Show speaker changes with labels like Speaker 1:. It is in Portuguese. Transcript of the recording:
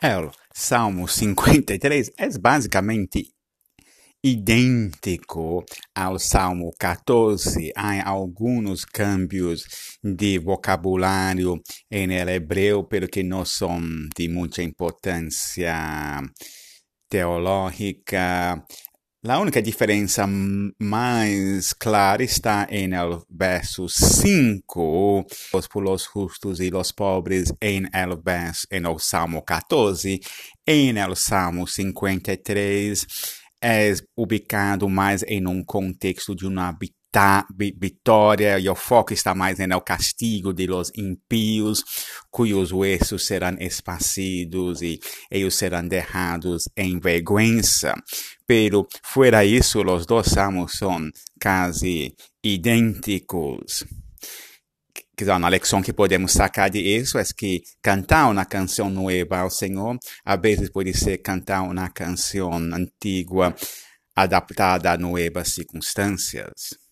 Speaker 1: El Salmo 53 é basicamente idêntico ao Salmo 14. Há alguns cambios de vocabulário em hebreu, porque não são de muita importância teológica. A única diferença mais clara está em el verso 5, os por los justos e los pobres, em el verso, em el Salmo 14, em el Salmo 53, é ubicado mais em um contexto de uma vitória e o foco está mais no castigo de los impíos, cujos huesos serão esparcidos e eles serão derrados em vergonha. Pero fuera isso, os dois salmos são quase idênticos. Uma lição que podemos sacar de é que cantar uma canção nova ao Senhor, a vezes pode ser cantar uma canção antiga adaptada a novas circunstâncias.